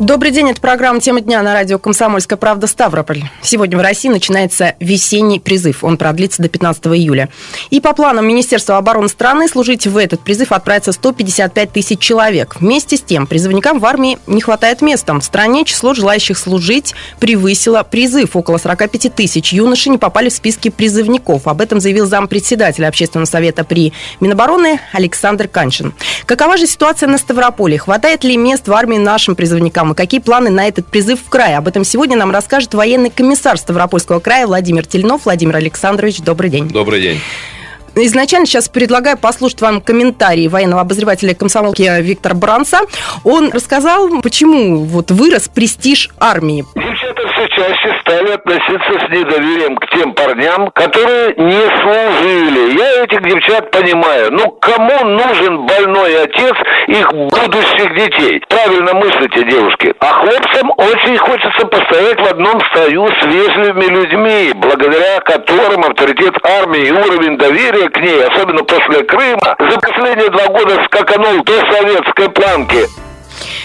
Добрый день, это программа «Тема дня» на радио «Комсомольская правда» Ставрополь. Сегодня в России начинается весенний призыв. Он продлится до 15 июля. И по планам Министерства обороны страны служить в этот призыв отправится 155 тысяч человек. Вместе с тем, призывникам в армии не хватает места. В стране число желающих служить превысило призыв. Около 45 тысяч юношей не попали в списки призывников. Об этом заявил зампредседателя Общественного совета при Минобороны Александр Каншин. Какова же ситуация на Ставрополе? Хватает ли мест в армии нашим призывникам? Программы. Какие планы на этот призыв в крае? Об этом сегодня нам расскажет военный комиссар Ставропольского края Владимир Тельнов. Владимир Александрович, добрый день. Добрый день. Изначально сейчас предлагаю послушать вам комментарий военного обозревателя комсомолки Виктора Бранца. Он рассказал, почему вот вырос престиж армии. Девчата все чаще стали относиться с недоверием к тем парням, которые не служили. Я этих девчат понимаю. Ну, кому нужен больной отец их будущих детей? Правильно мыслите, девушки. А хлопцам очень хочется постоять в одном строю с вежливыми людьми, благодаря которым авторитет армии и уровень доверия к ней, особенно после Крыма, за последние два года скаканул до советской планки.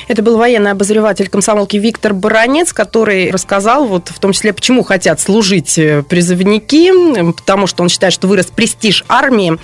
Это был военный обозреватель комсомолки Виктор Баранец, который рассказал, вот в том числе, почему хотят служить э, призывники, потому что он считает, что вырос престиж армии.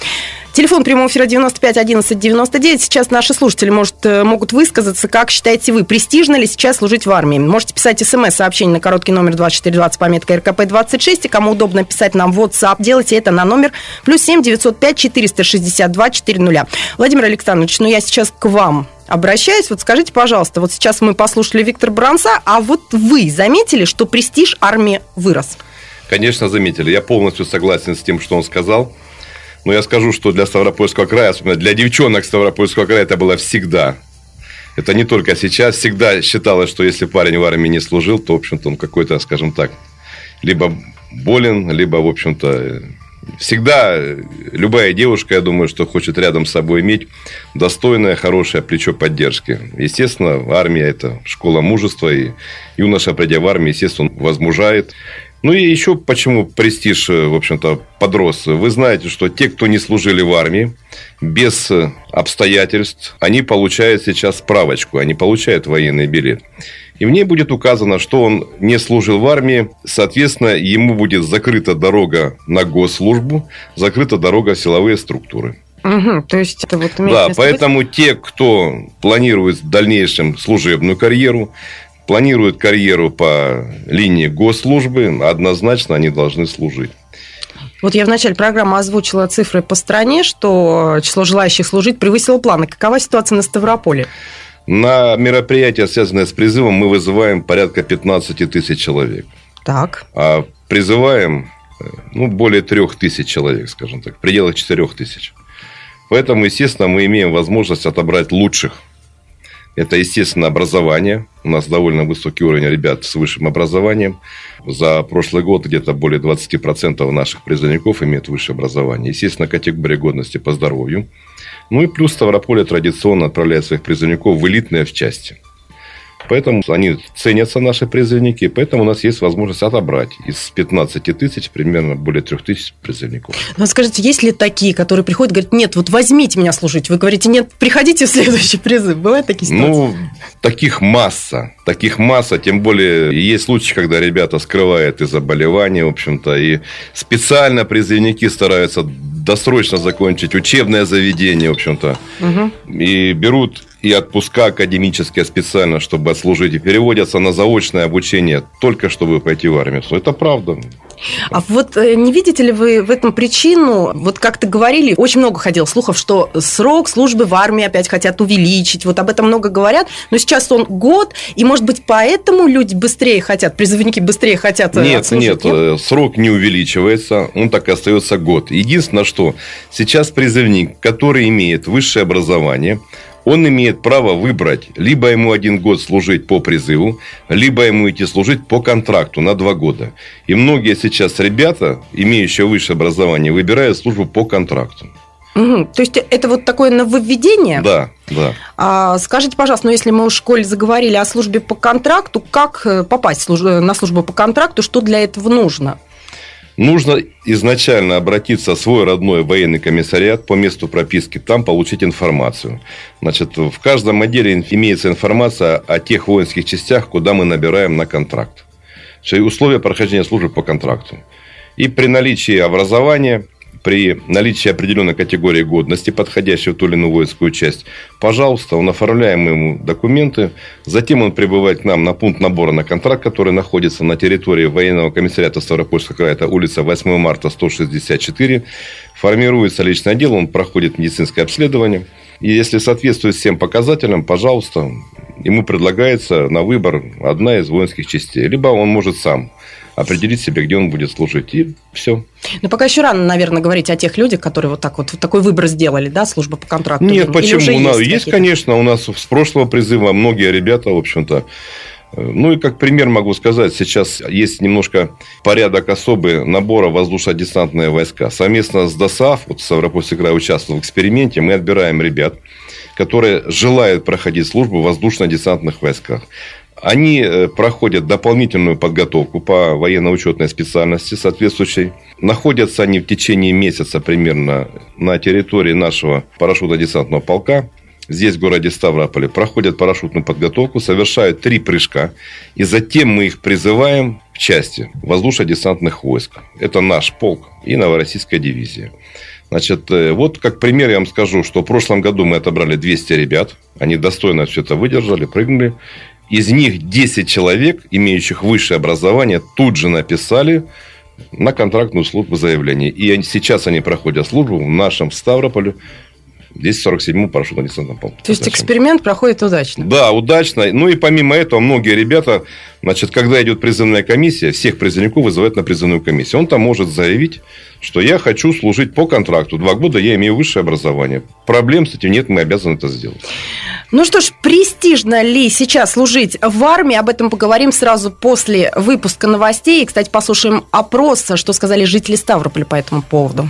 Телефон прямого эфира 95 11 99. Сейчас наши слушатели может, э, могут высказаться, как считаете вы, престижно ли сейчас служить в армии. Можете писать смс-сообщение на короткий номер 2420 пометка РКП-26. И кому удобно писать нам в WhatsApp, делайте это на номер плюс 7 905 462 400. Владимир Александрович, ну я сейчас к вам обращаюсь. Вот скажите, пожалуйста, вот сейчас мы послушали Виктора Бранца, а вот вы заметили, что престиж армии вырос? Конечно, заметили. Я полностью согласен с тем, что он сказал. Но я скажу, что для Ставропольского края, особенно для девчонок Ставропольского края, это было всегда. Это не только сейчас. Всегда считалось, что если парень в армии не служил, то, в общем-то, он какой-то, скажем так, либо болен, либо, в общем-то, всегда любая девушка, я думаю, что хочет рядом с собой иметь достойное, хорошее плечо поддержки. Естественно, армия – это школа мужества, и юноша, придя в армию, естественно, возмужает. Ну и еще почему престиж, э, в общем-то, подрос. Вы знаете, что те, кто не служили в армии, без э, обстоятельств, они получают сейчас справочку, они получают военный билет. И в ней будет указано, что он не служил в армии, соответственно, ему будет закрыта дорога на госслужбу, закрыта дорога в силовые структуры. Угу, то есть это вот Да, поэтому быть? те, кто планирует в дальнейшем служебную карьеру, планируют карьеру по линии госслужбы, однозначно они должны служить. Вот я в начале программы озвучила цифры по стране, что число желающих служить превысило планы. Какова ситуация на Ставрополе? На мероприятия, связанные с призывом, мы вызываем порядка 15 тысяч человек. Так. А призываем ну, более трех тысяч человек, скажем так, в пределах четырех тысяч. Поэтому, естественно, мы имеем возможность отобрать лучших это, естественно, образование. У нас довольно высокий уровень ребят с высшим образованием. За прошлый год где-то более 20% наших призывников имеют высшее образование. Естественно, категория годности по здоровью. Ну и плюс Ставрополе традиционно отправляет своих призывников в элитные в части. Поэтому они ценятся, наши призывники, поэтому у нас есть возможность отобрать из 15 тысяч примерно более 3 тысяч призывников. Ну, скажите, есть ли такие, которые приходят и говорят, нет, вот возьмите меня служить? Вы говорите, нет, приходите в следующий призыв. Бывают такие ситуации? Ну, таких масса. Таких масса, тем более есть случаи, когда ребята скрывают и заболевания, в общем-то, и специально призывники стараются досрочно закончить учебное заведение, в общем-то, угу. и берут и отпуска академические специально, чтобы отслужить, и переводятся на заочное обучение только чтобы пойти в армию. Это правда. А вот э, не видите ли вы в этом причину? Вот как-то говорили, очень много ходило слухов, что срок службы в армии опять хотят увеличить. Вот об этом много говорят. Но сейчас он год, и, может быть, поэтому люди быстрее хотят, призывники быстрее хотят э, Нет, отслужить, нет, нет, э, срок не увеличивается, он так и остается год. Единственное, что сейчас призывник, который имеет высшее образование, он имеет право выбрать, либо ему один год служить по призыву, либо ему идти служить по контракту на два года. И многие сейчас ребята, имеющие высшее образование, выбирают службу по контракту. Угу. То есть это вот такое нововведение? Да, да. А, скажите, пожалуйста, ну если мы в школе заговорили о службе по контракту, как э, попасть на службу по контракту, что для этого нужно? Нужно изначально обратиться в свой родной военный комиссариат по месту прописки, там получить информацию. Значит, в каждом отделе имеется информация о тех воинских частях, куда мы набираем на контракт. Условия прохождения службы по контракту. И при наличии образования, при наличии определенной категории годности, подходящей в ту или иную воинскую часть, пожалуйста, он оформляем ему документы, затем он прибывает к нам на пункт набора на контракт, который находится на территории военного комиссариата Ставропольского края, это улица 8 марта, 164, формируется личный отдел, он проходит медицинское обследование, и если соответствует всем показателям, пожалуйста, ему предлагается на выбор одна из воинских частей. Либо он может сам определить себе, где он будет служить, и все. Но пока еще рано, наверное, говорить о тех людях, которые вот так вот, такой выбор сделали, да, служба по контракту. Нет, почему? Уже у нас, есть, есть конечно, у нас с прошлого призыва многие ребята, в общем-то, ну и как пример могу сказать, сейчас есть немножко порядок особый набора воздушно-десантные войска. Совместно с ДОСАФ, вот Ставропольский край участвовал в эксперименте, мы отбираем ребят, которые желают проходить службу в воздушно-десантных войсках. Они э, проходят дополнительную подготовку по военно-учетной специальности соответствующей. Находятся они в течение месяца примерно на территории нашего парашютно-десантного полка. Здесь, в городе Ставрополе, проходят парашютную подготовку, совершают три прыжка. И затем мы их призываем в части воздушно-десантных войск. Это наш полк и Новороссийская дивизия. Значит, э, вот как пример я вам скажу, что в прошлом году мы отобрали 200 ребят. Они достойно все это выдержали, прыгнули. Из них 10 человек, имеющих высшее образование, тут же написали на контрактную службу заявление. И сейчас они проходят службу в нашем Ставрополе 247-му парашютно-десантном полку. То есть эксперимент проходит удачно? Да, удачно. Ну и помимо этого, многие ребята, значит, когда идет призывная комиссия, всех призывников вызывают на призывную комиссию. Он там может заявить, что я хочу служить по контракту. Два года я имею высшее образование. Проблем с этим нет, мы обязаны это сделать. Ну что ж, престижно ли сейчас служить в армии? Об этом поговорим сразу после выпуска новостей. И, кстати, послушаем опрос, что сказали жители Ставрополя по этому поводу.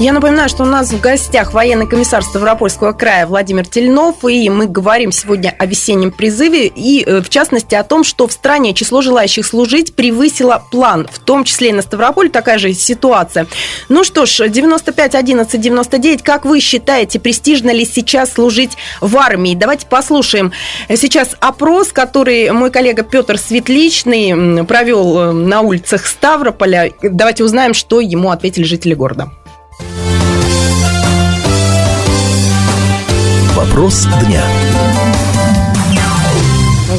Я напоминаю, что у нас в гостях военный комиссар Ставропольского края Владимир Тельнов, и мы говорим сегодня о весеннем призыве, и э, в частности о том, что в стране число желающих служить превысило план, в том числе и на Ставрополь такая же ситуация. Ну что ж, 95 11 99, как вы считаете, престижно ли сейчас служить в армии? Давайте послушаем сейчас опрос, который мой коллега Петр Светличный провел э, на улицах Ставрополя. Давайте узнаем, что ему ответили жители города. Вопрос дня.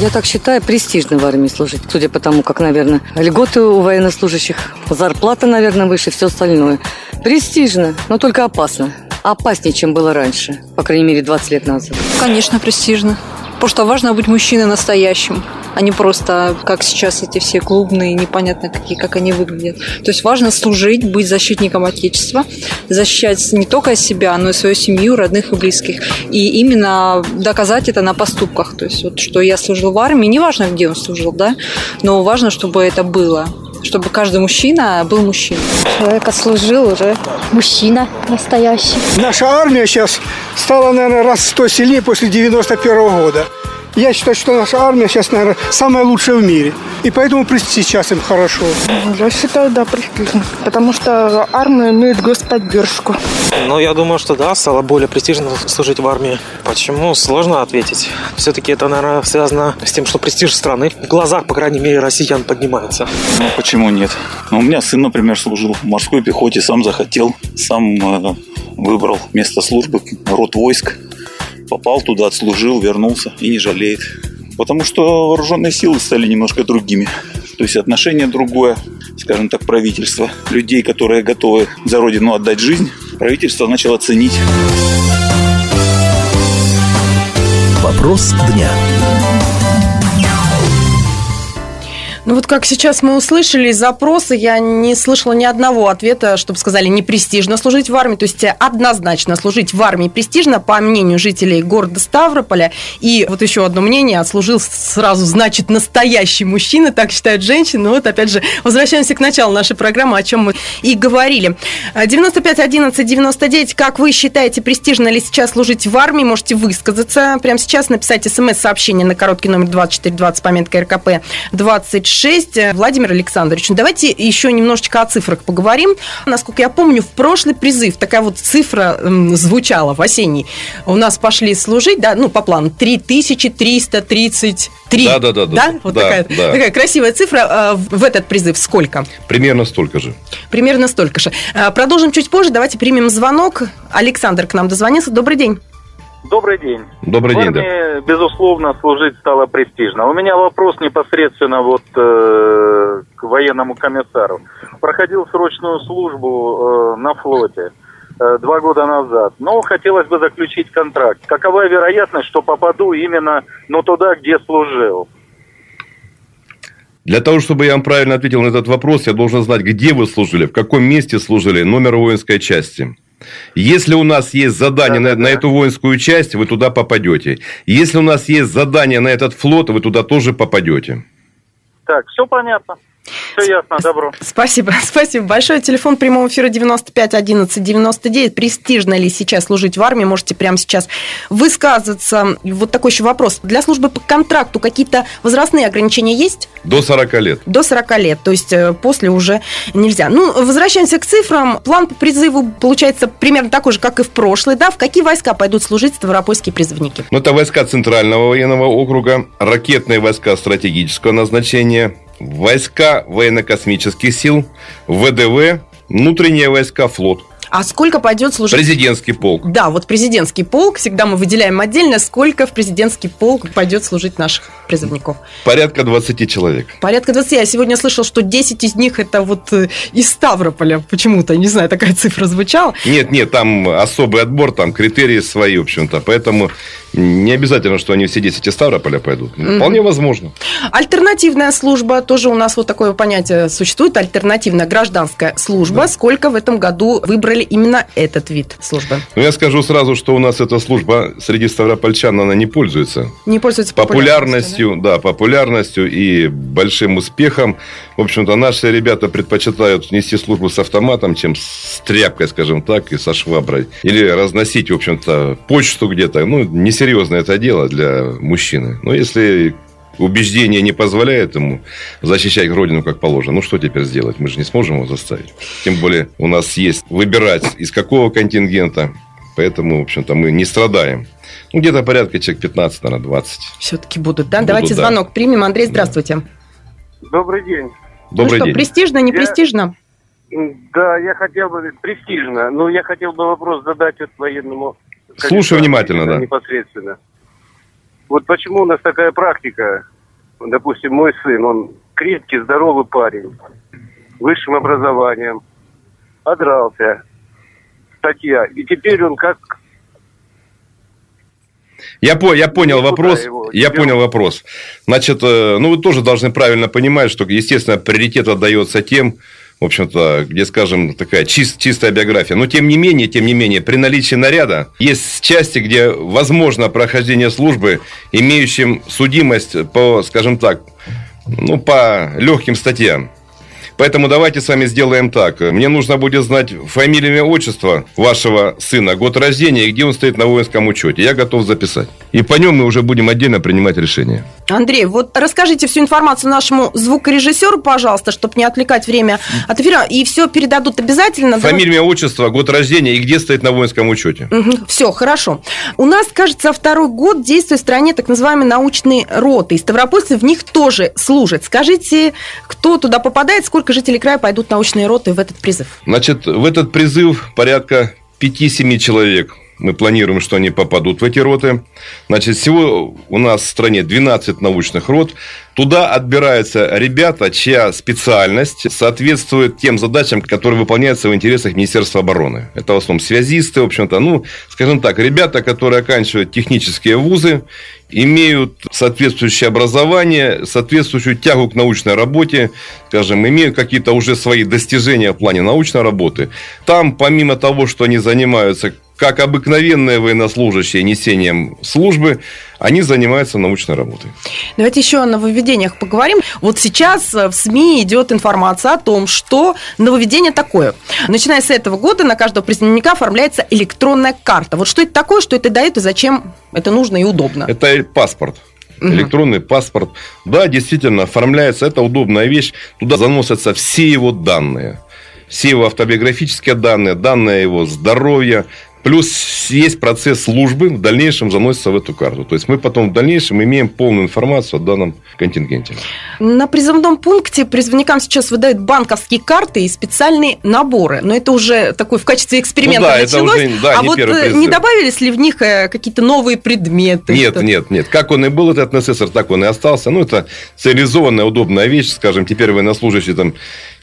Я так считаю, престижно в армии служить. Судя по тому, как, наверное, льготы у военнослужащих, зарплата, наверное, выше, все остальное. Престижно, но только опасно. Опаснее, чем было раньше. По крайней мере, 20 лет назад. Конечно, престижно. Потому что важно быть мужчиной настоящим, а не просто, как сейчас эти все клубные, непонятно какие, как они выглядят. То есть важно служить, быть защитником Отечества, защищать не только себя, но и свою семью, родных и близких. И именно доказать это на поступках. То есть вот, что я служил в армии, неважно, где он служил, да, но важно, чтобы это было чтобы каждый мужчина был мужчиной. Человек отслужил уже мужчина настоящий. Наша армия сейчас стала, наверное, раз сто сильнее после 91 -го года. Я считаю, что наша армия сейчас, наверное, самая лучшая в мире. И поэтому сейчас им хорошо. Я считаю, да, престижно. Потому что армия имеет господдержку. Ну, я думаю, что да, стало более престижно служить в армии. Почему? Сложно ответить. Все-таки это, наверное, связано с тем, что престиж страны в глазах, по крайней мере, россиян поднимается. Ну, почему нет? Ну, у меня сын, например, служил в морской пехоте, сам захотел, сам э, выбрал место службы, род войск попал туда, отслужил, вернулся и не жалеет. Потому что вооруженные силы стали немножко другими. То есть отношение другое, скажем так, правительство. Людей, которые готовы за родину отдать жизнь, правительство начало ценить. Вопрос дня. Ну вот как сейчас мы услышали запросы, я не слышала ни одного ответа, чтобы сказали не престижно служить в армии. То есть однозначно служить в армии престижно, по мнению жителей города Ставрополя. И вот еще одно мнение, отслужил сразу, значит, настоящий мужчина, так считают женщины. Ну вот опять же, возвращаемся к началу нашей программы, о чем мы и говорили. 95 11 99, как вы считаете, престижно ли сейчас служить в армии? Можете высказаться. Прямо сейчас написать смс-сообщение на короткий номер 2420, пометка РКП 26. Владимир Александрович, ну давайте еще немножечко о цифрах поговорим. Насколько я помню, в прошлый призыв такая вот цифра звучала в осенний. У нас пошли служить, да, ну, по плану, 3333. Да, да, да. Да? Вот да, такая, да. такая красивая цифра. А, В этот призыв сколько? Примерно столько же. Примерно столько же. А, Продолжим чуть позже. Давайте примем звонок. Александр к нам дозвонился. Добрый день. Добрый день. Добрый в день, да. армии, безусловно, служить стало престижно. У меня вопрос непосредственно вот э, к военному комиссару. Проходил срочную службу э, на флоте э, два года назад, но хотелось бы заключить контракт. Какова вероятность, что попаду именно ну, туда, где служил? Для того, чтобы я вам правильно ответил на этот вопрос, я должен знать, где вы служили, в каком месте служили, номер воинской части. Если у нас есть задание на, на эту воинскую часть, вы туда попадете. Если у нас есть задание на этот флот, вы туда тоже попадете. Так, все понятно. Все ясно, добро. Спасибо, спасибо большое. Телефон прямого эфира 95 11 99. Престижно ли сейчас служить в армии? Можете прямо сейчас высказываться. И Вот такой еще вопрос. Для службы по контракту какие-то возрастные ограничения есть? До 40 лет. До 40 лет, то есть э, после уже нельзя. Ну, возвращаемся к цифрам. План по призыву получается примерно такой же, как и в прошлый, да? В какие войска пойдут служить ставропольские призывники? Ну, это войска Центрального военного округа, ракетные войска стратегического назначения, войска военно-космических сил, ВДВ, внутренние войска, флот, А сколько пойдет служить? президентский полк. Да, вот президентский полк, всегда мы выделяем отдельно, сколько в президентский полк пойдет служить наших призывников. Порядка 20 человек. Порядка 20. Я сегодня слышал, что 10 из них это вот э, из Ставрополя почему-то. Не знаю, такая цифра звучала. Нет, нет, там особый отбор, там критерии свои, в общем-то. Поэтому не обязательно, что они все 10 из Ставрополя пойдут. Мгм. Вполне возможно. Альтернативная служба, тоже у нас вот такое понятие существует, альтернативная гражданская служба. Сколько в этом году выбрали именно этот вид службы? Но я скажу сразу, что у нас эта служба среди ставропольчан, она не пользуется. Не пользуется популярностью, да? популярностью и большим успехом. В общем-то, наши ребята предпочитают нести службу с автоматом, чем с тряпкой, скажем так, и со шваброй. Или разносить, в общем-то, почту где-то. Ну, несерьезное это дело для мужчины. Но если убеждение не позволяет ему защищать родину как положено, ну что теперь сделать? Мы же не сможем его заставить. Тем более у нас есть выбирать из какого контингента. Поэтому, в общем-то, мы не страдаем. Ну, где-то порядка человек 15, наверное, 20. Все-таки будут, да? Будут, Давайте да. звонок примем. Андрей, здравствуйте. Добрый день. Добрый ну что, день. престижно, не Я- престижно? Да, я хотел бы престижно, но я хотел бы вопрос задать вот военному. Слушаю внимательно, да. Непосредственно. Вот почему у нас такая практика? Допустим, мой сын, он крепкий, здоровый парень, высшим образованием, одрался, статья, и теперь он как Я, по, я понял Никуда вопрос. его Я понял вопрос. Значит, э, ну вы тоже должны правильно понимать, что, естественно, приоритет отдается тем, в общем-то, где, скажем, такая чис- чистая биография. Но тем не менее, тем не менее, при наличии наряда есть части, где возможно прохождение службы, имеющим судимость по, скажем так, ну, по легким статьям. Поэтому давайте с вами сделаем так. Мне нужно будет знать фамилию, имя, отчество вашего сына, год рождения и где он стоит на воинском учете. Я готов записать. И по нем мы уже будем отдельно принимать решение. Андрей, вот расскажите всю информацию нашему звукорежиссеру, пожалуйста, чтобы не отвлекать время от эфира. И все передадут обязательно. Фамилия, имя, отчество, год рождения и где стоит на воинском учете. Все, хорошо. У нас, кажется, второй год действует в стране так называемые научные роты. И ставропольцы в них тоже служат. Скажите, кто туда попадает, сколько жителей края пойдут научные роты в этот призыв? Значит, в этот призыв порядка 5-7 человек Мы планируем, что они попадут в эти роты. Значит, всего у нас в стране 12 научных рот. Туда отбираются ребята, чья специальность соответствует тем задачам, которые выполняются в интересах Министерства обороны. Это в основном связисты, в общем-то, ну, скажем так, ребята, которые оканчивают технические вузы, имеют соответствующее образование, соответствующую тягу к научной работе, скажем, имеют какие-то уже свои достижения в плане научной работы. Там, помимо того, что они занимаются как обыкновенные военнослужащие несением службы, они занимаются научной работой. Давайте еще о нововведениях поговорим. Вот сейчас в СМИ идет информация о том, что нововведение такое. Начиная с этого года на каждого призывника оформляется электронная карта. Вот что это такое, что это дает и зачем это нужно и удобно? Это паспорт. Угу. Электронный паспорт. Да, действительно, оформляется. Это удобная вещь. Туда заносятся все его данные все его автобиографические данные, данные его здоровья, Плюс есть процесс службы, в дальнейшем заносится в эту карту. То есть мы потом в дальнейшем имеем полную информацию о данном контингенте. На призывном пункте призывникам сейчас выдают банковские карты и специальные наборы. Но это уже такой в качестве эксперимента ну, да, началось. Это уже, да, а не вот э, не добавились ли в них э, какие-то новые предметы? Нет, что-то? нет, нет. Как он и был, этот НССР, так он и остался. Ну, это цивилизованная, удобная вещь. Скажем, теперь военнослужащий там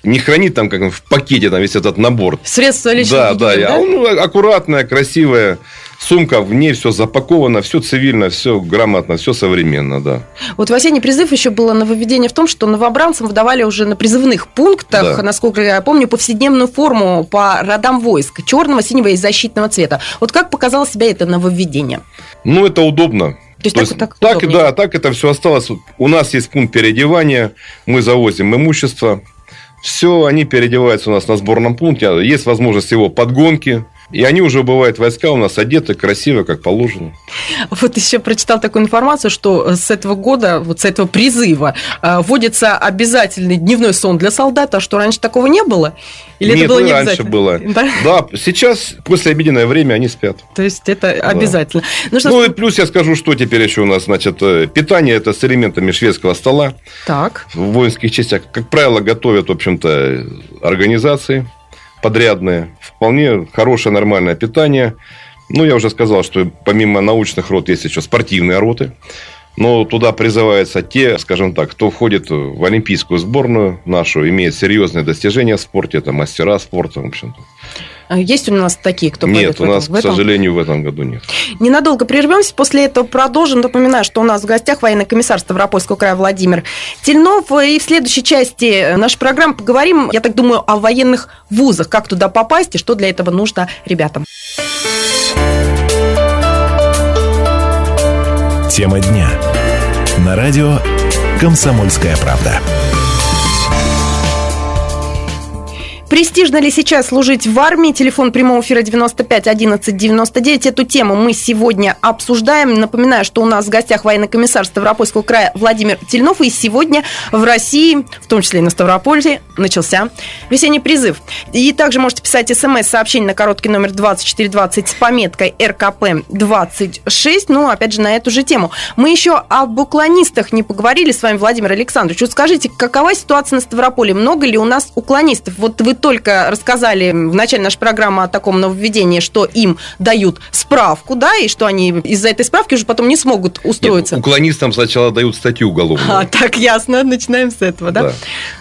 не хранит там как в пакете там весь этот набор. Средства личной Да, гигиены, да, да? Ну, аккуратная, красивая сумка, в ней все запаковано, все цивильно, все грамотно, все современно, да. Вот в осенний призыв еще было нововведение в том, что новобранцам выдавали уже на призывных пунктах, да. насколько я помню, повседневную форму по родам войск, черного, синего и защитного цвета. Вот как показало себя это нововведение? Ну, это удобно. То есть, То есть так, так, так да, так это все осталось. У нас есть пункт переодевания, мы завозим имущество, все, они переодеваются у нас на сборном пункте. Есть возможность его подгонки. И они уже бывают войска у нас одеты красиво, как положено. Вот еще прочитал такую информацию, что с этого года, вот с этого призыва, э, вводится обязательный дневной сон для солдата, что раньше такого не было? Или Нет, это было не раньше было. Да? да, сейчас, после обеденное время, они спят. То есть, это да. обязательно. Ну, что... ну, и плюс я скажу, что теперь еще у нас, значит, э, питание это с элементами шведского стола. Так. В воинских частях, как правило, готовят, в общем-то, организации подрядные, вполне хорошее нормальное питание. Ну, я уже сказал, что помимо научных рот есть еще спортивные роты. Но туда призываются те, скажем так, кто входит в олимпийскую сборную нашу, имеет серьезные достижения в спорте, это мастера спорта, в общем-то. А есть у нас такие, кто Нет, у нас, в этом? к сожалению, в этом году нет. Ненадолго прервемся, после этого продолжим. Напоминаю, что у нас в гостях военный комиссар Ставропольского края Владимир Тельнов. И в следующей части нашей программы поговорим, я так думаю, о военных вузах, как туда попасть и что для этого нужно ребятам. Тема дня. На радио «Комсомольская правда». Престижно ли сейчас служить в армии? Телефон прямого эфира 95 11 99. Эту тему мы сегодня обсуждаем. Напоминаю, что у нас в гостях военный комиссар Ставропольского края Владимир Тельнов. И сегодня в России, в том числе и на Ставрополье, начался весенний призыв. И также можете писать смс-сообщение на короткий номер 2420 с пометкой РКП-26. Ну, опять же, на эту же тему. Мы еще об уклонистах не поговорили с вами, Владимир Александрович. Вот скажите, какова ситуация на Ставрополе? Много ли у нас уклонистов? Вот вы только рассказали в начале нашей программы о таком нововведении, что им дают справку, да, и что они из-за этой справки уже потом не смогут устроиться. Нет, уклонистам сначала дают статью уголовную. А, так ясно, начинаем с этого, да? да?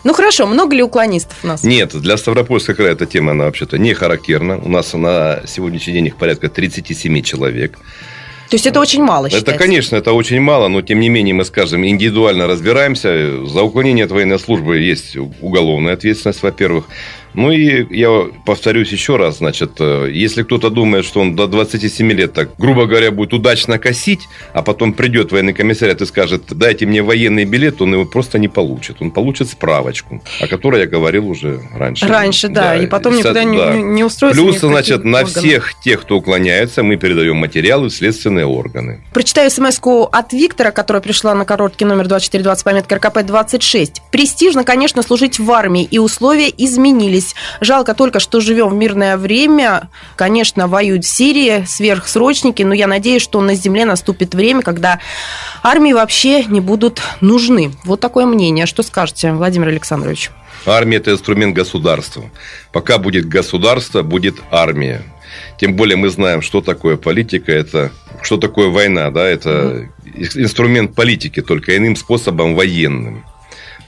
Ну хорошо, много ли уклонистов у нас? Нет, для Ставропольского края эта тема, она вообще-то не характерна. У нас на сегодняшний день их порядка 37 человек. То есть это очень мало считается? Это, конечно, это очень мало, но тем не менее мы, скажем, индивидуально разбираемся. За уклонение от военной службы есть уголовная ответственность, во-первых. Ну и я повторюсь еще раз, значит, э, если кто-то думает, что он до 27 лет так, грубо говоря, будет удачно косить, а потом придет военный комиссариат и скажет, дайте мне военный билет, он его просто не получит. Он получит справочку, о которой я говорил уже раньше. Раньше, да, да. и потом никуда да. не, не устроится. Плюс, значит, на всех тех, кто уклоняется, мы передаем материалы в следственные органы. Прочитаю смс от Виктора, которая пришла на короткий номер 2420, пометка РКП-26. Престижно, конечно, служить в армии, и условия изменились здесь. Жалко только, что живем в мирное время. Конечно, воюют в Сирии сверхсрочники, но я надеюсь, что на земле наступит время, когда армии вообще не будут нужны. Вот такое мнение. Что скажете, Владимир Александрович? Армия – это инструмент государства. Пока будет государство, будет армия. Тем более мы знаем, что такое политика, это что такое война, да, это инструмент политики, только иным способом военным.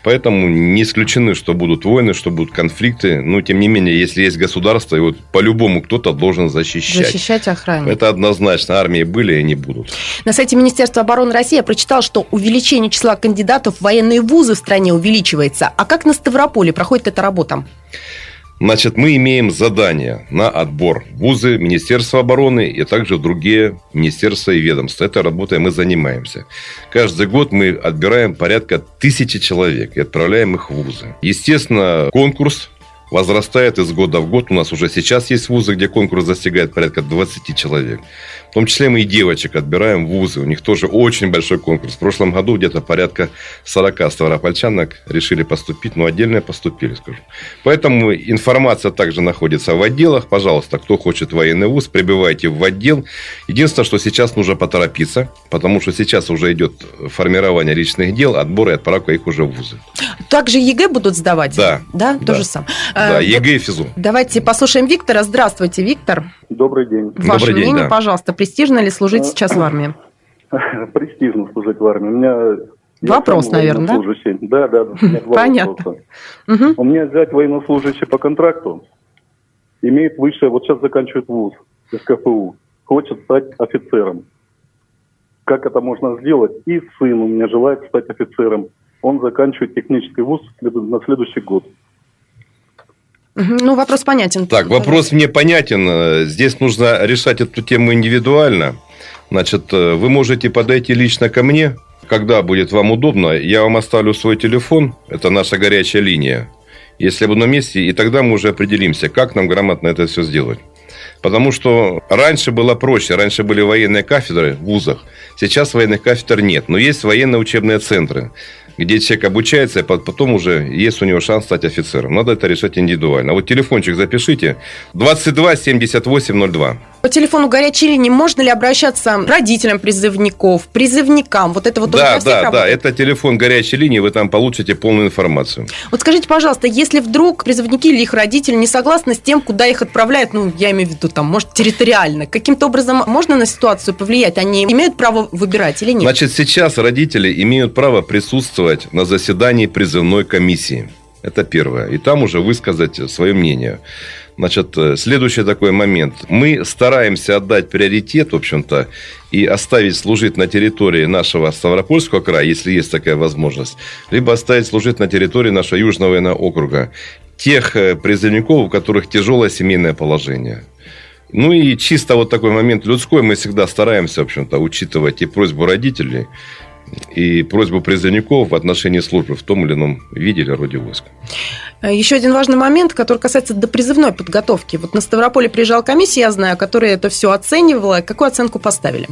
Поэтому не исключены, что будут войны, что будут конфликты. Но, тем не менее, если есть государство, его по-любому кто-то должен защищать. Защищать охрану. Это однозначно. Армии были и они будут. На сайте Министерства обороны России я прочитал, что увеличение числа кандидатов в военные вузы в стране увеличивается. А как на Ставрополе проходит эта работа? Значит, мы имеем задание на отбор вузы Министерства обороны и также другие министерства и ведомства. Этой работой мы занимаемся. Каждый год мы отбираем порядка тысячи человек и отправляем их в вузы. Естественно, конкурс возрастает из года в год. У нас уже сейчас есть вузы, где конкурс достигает порядка 20 человек. В том числе мы и девочек отбираем в вузы. У них тоже очень большой конкурс. В прошлом году где-то порядка 40 ставропольчанок решили поступить, но отдельно поступили, скажу. Поэтому информация также находится в отделах. Пожалуйста, кто хочет военный вуз, прибывайте в отдел. Единственное, что сейчас нужно поторопиться, потому что сейчас уже идет формирование личных дел, отбор и отправка их уже в вузы. Также ЕГЭ будут сдавать? Да. Да, да. то же самое. Да, ЕГЭ и ФИЗО. Давайте послушаем Виктора. Здравствуйте, Виктор. Добрый день. Ваше Добрый день, мнение, да. пожалуйста, престижно ли служить сейчас в армии? Престижно служить в армии. У меня... Вопрос, наверное, да? Да, да. У меня два Понятно. вопроса. У меня зять военнослужащий по контракту, имеет высшее, вот сейчас заканчивает вуз, СКФУ, хочет стать офицером. Как это можно сделать? И сын у меня желает стать офицером. Он заканчивает технический вуз на следующий год. Ну, вопрос понятен. Так, вопрос мне понятен. Здесь нужно решать эту тему индивидуально. Значит, э, вы можете подойти лично ко мне, когда будет вам удобно. Я вам оставлю свой телефон. Это наша горячая линия. Если я буду на месте, и тогда мы уже определимся, как нам грамотно это все сделать. Потому что раньше было проще. Раньше были военные кафедры в вузах. Сейчас военных кафедр нет. Но есть военные учебные центры, где человек обучается, и потом уже есть у него шанс стать офицером. Надо это решать индивидуально. А вот телефончик запишите. 22 78 02. По телефону горячей линии можно ли обращаться родителям призывников, призывникам? Вот это вот Да, да, да. работает? Это телефон горячей линии. Вы там получите полную информацию. Вот скажите, пожалуйста, если вдруг призывники или их родители не согласны с тем, куда их отправляют, ну, я имею в виду, там, может, территориально, каким-то образом можно на ситуацию повлиять? Они имеют право выбирать или нет? Значит, сейчас родители имеют право присутствовать на заседании призывной комиссии. Это первое. И там уже высказать свое мнение. Значит, э, следующий такой момент. Мы стараемся отдать приоритет, в общем-то, и оставить служить на территории нашего Ставропольского края, если есть такая возможность, либо оставить служить на территории нашего Южного военного округа тех э, призывников, у которых тяжелое семейное положение. Ну и чисто вот такой момент людской мы всегда стараемся, в общем-то, учитывать и просьбу родителей, и просьбу призывников в отношении службы в том или ином виде или роде войск. Еще один важный момент, который касается допризывной подготовки. Вот на Ставрополе приезжала комиссия, я знаю, которая это все оценивала. Какую оценку поставили?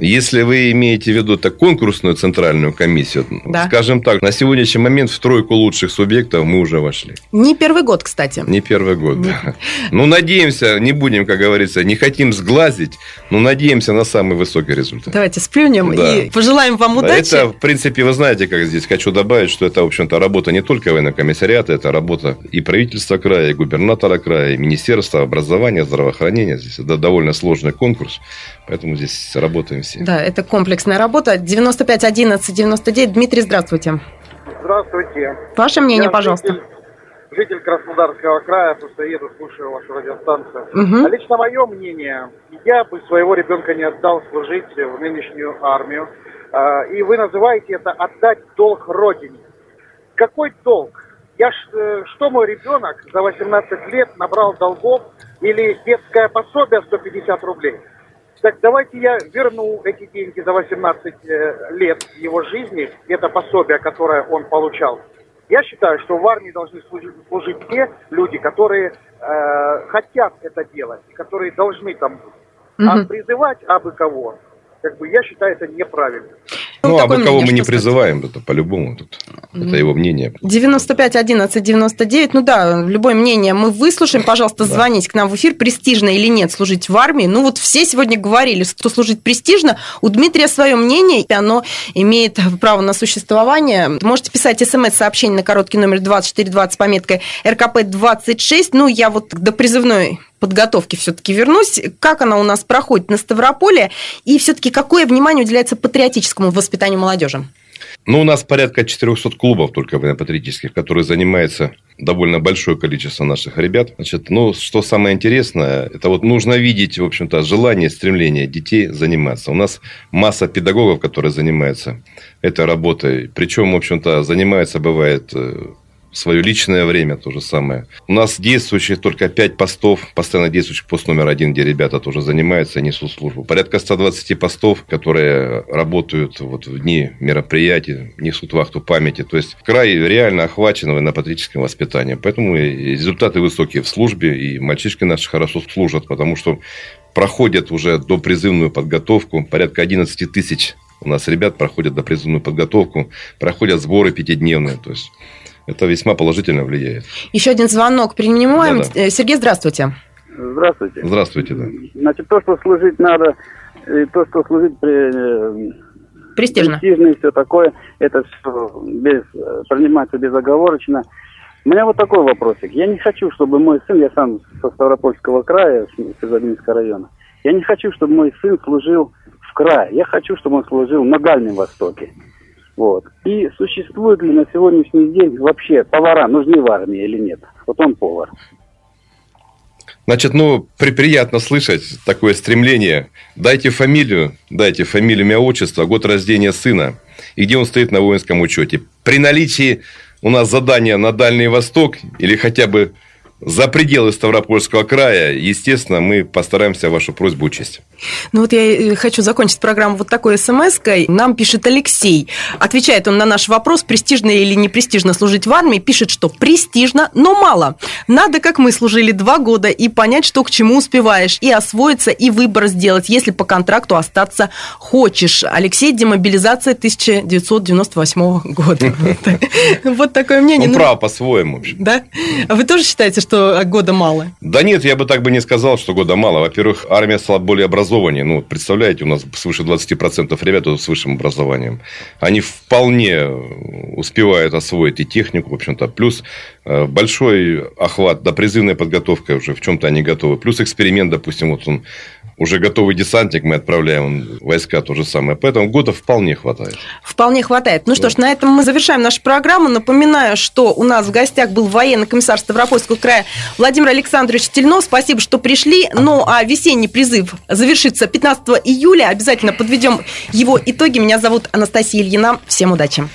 Если вы имеете в виду так конкурсную центральную комиссию, Да. скажем так, на сегодняшний момент в тройку лучших субъектов мы уже вошли. Не первый год, кстати. Не первый год, да. Ну, надеемся, не будем, как говорится, не хотим сглазить, но надеемся на самый высокий результат. Давайте сплюнем Да. и пожелаем вам удачи. Это, в принципе, вы знаете, как здесь хочу добавить, что это, в общем-то, работа не только военного комиссариата, это работа и правительства края, и губернатора края, и Министерства образования, здравоохранения. Здесь это довольно сложный конкурс, поэтому здесь работаем все. Да, это комплексная работа. 95 11 99. Дмитрий, здравствуйте. Здравствуйте. Ваше мнение, Я пожалуйста. Житель, житель Краснодарского края, просто еду, слушаю вашу радиостанцию. Мгм. А лично мое мнение, я бы своего ребенка не отдал служить в нынешнюю армию. А, И вы называете это отдать долг родине. Какой долг? Я ж, э, что мой ребенок за 18 лет набрал долгов или детское пособие 150 рублей? Так давайте я верну эти деньги за 18 э, лет его жизни, это пособие, которое он получал. Я считаю, что в армии должны служить, служить те люди, которые э, хотят это делать, и которые должны там быть. А призывать абы кого, как бы я считаю это неправильно. Ну, а такое бы кого мы не сказать? призываем, это по-любому тут. Это его мнение. 95 11 99. Ну да, любое мнение мы выслушаем. Пожалуйста, да. звоните к нам в эфир. Престижно или нет служить в армии? Ну вот все сегодня говорили, что служить престижно. У Дмитрия свое мнение, и оно имеет право на существование. Можете писать смс-сообщение на короткий номер 2420 с пометкой РКП-26. Ну, я вот до призывной подготовки все-таки вернусь. Как она у нас проходит на Ставрополе? И все-таки какое внимание уделяется патриотическому воспитанию молодежи? Ну, у нас порядка 400 клубов только патриотических, которые занимаются довольно большое количество наших ребят. Значит, ну, что самое интересное, это вот нужно видеть, в общем-то, желание, стремление детей заниматься. У нас масса педагогов, которые занимаются этой работой. Причем, в общем-то, занимаются, бывает, э, свое личное время то же самое. У нас действующих только 5 постов, постоянно действующих пост номер один, где ребята тоже занимаются, несут службу. Порядка 120 постов, которые работают вот в дни мероприятий, несут вахту памяти. То есть край реально охвачен военно-патриотическим воспитанием. Поэтому результаты высокие в службе, и мальчишки наши хорошо служат, потому что проходят уже до призывную подготовку. Порядка 11 тысяч у нас ребят проходят до призывную подготовку, проходят сборы пятидневные. То есть это весьма положительно влияет. Еще один звонок принимаем. Да, да. Э, Сергей, здравствуйте. Здравствуйте. Здравствуйте, да. Значит, то, что служить надо, то, что служить при, э, престижно. престижно и все такое, это все без, принимается безоговорочно. У меня вот такой вопросик. Я не хочу, чтобы мой сын, я сам со Ставропольского края, с Изобинского района, я не хочу, чтобы мой сын служил в крае. Я хочу, чтобы он служил на Дальнем Востоке. Вот. И существует ли на сегодняшний день вообще повара нужны в армии или нет? Вот он повар. Значит, ну, при, приятно слышать такое стремление. Дайте фамилию, дайте фамилию, имя, отчество, год рождения сына и где он стоит на воинском учете. При наличии у нас задания на Дальний Восток или хотя бы за пределы Ставропольского края, естественно, мы постараемся вашу просьбу учесть. Ну вот я хочу закончить программу вот такой смс-кой. Нам пишет Алексей. Отвечает он на наш вопрос, престижно или не престижно служить в армии. Пишет, что престижно, но мало. Надо, как мы служили два года, и понять, что к чему успеваешь, и освоиться, и выбор сделать, если по контракту остаться хочешь. Алексей, демобилизация 1998 года. Вот такое мнение. Он ну, прав по-своему. Да? А вы тоже считаете, что года мало? Да нет, я бы так бы не сказал, что года мало. Во-первых, армия стала более образованнее. Ну, представляете, у нас свыше 20% ребят с высшим образованием. Они вполне успевают освоить и технику, в общем-то. Плюс э, большой охват, да, призывная подготовка уже в чем-то они готовы. Плюс эксперимент, допустим, вот он уже готовый десантник, мы отправляем войска, то же самое. Поэтому года вполне хватает. Вполне хватает. Ну да. что ж, на этом мы завершаем нашу программу. Напоминаю, что у нас в гостях был военный комиссар Ставропольского края Владимир Александрович Тельнов. Спасибо, что пришли. Ну, а весенний призыв завершится 15 июля. Обязательно подведем его итоги. Меня зовут Анастасия Ильина. Всем удачи.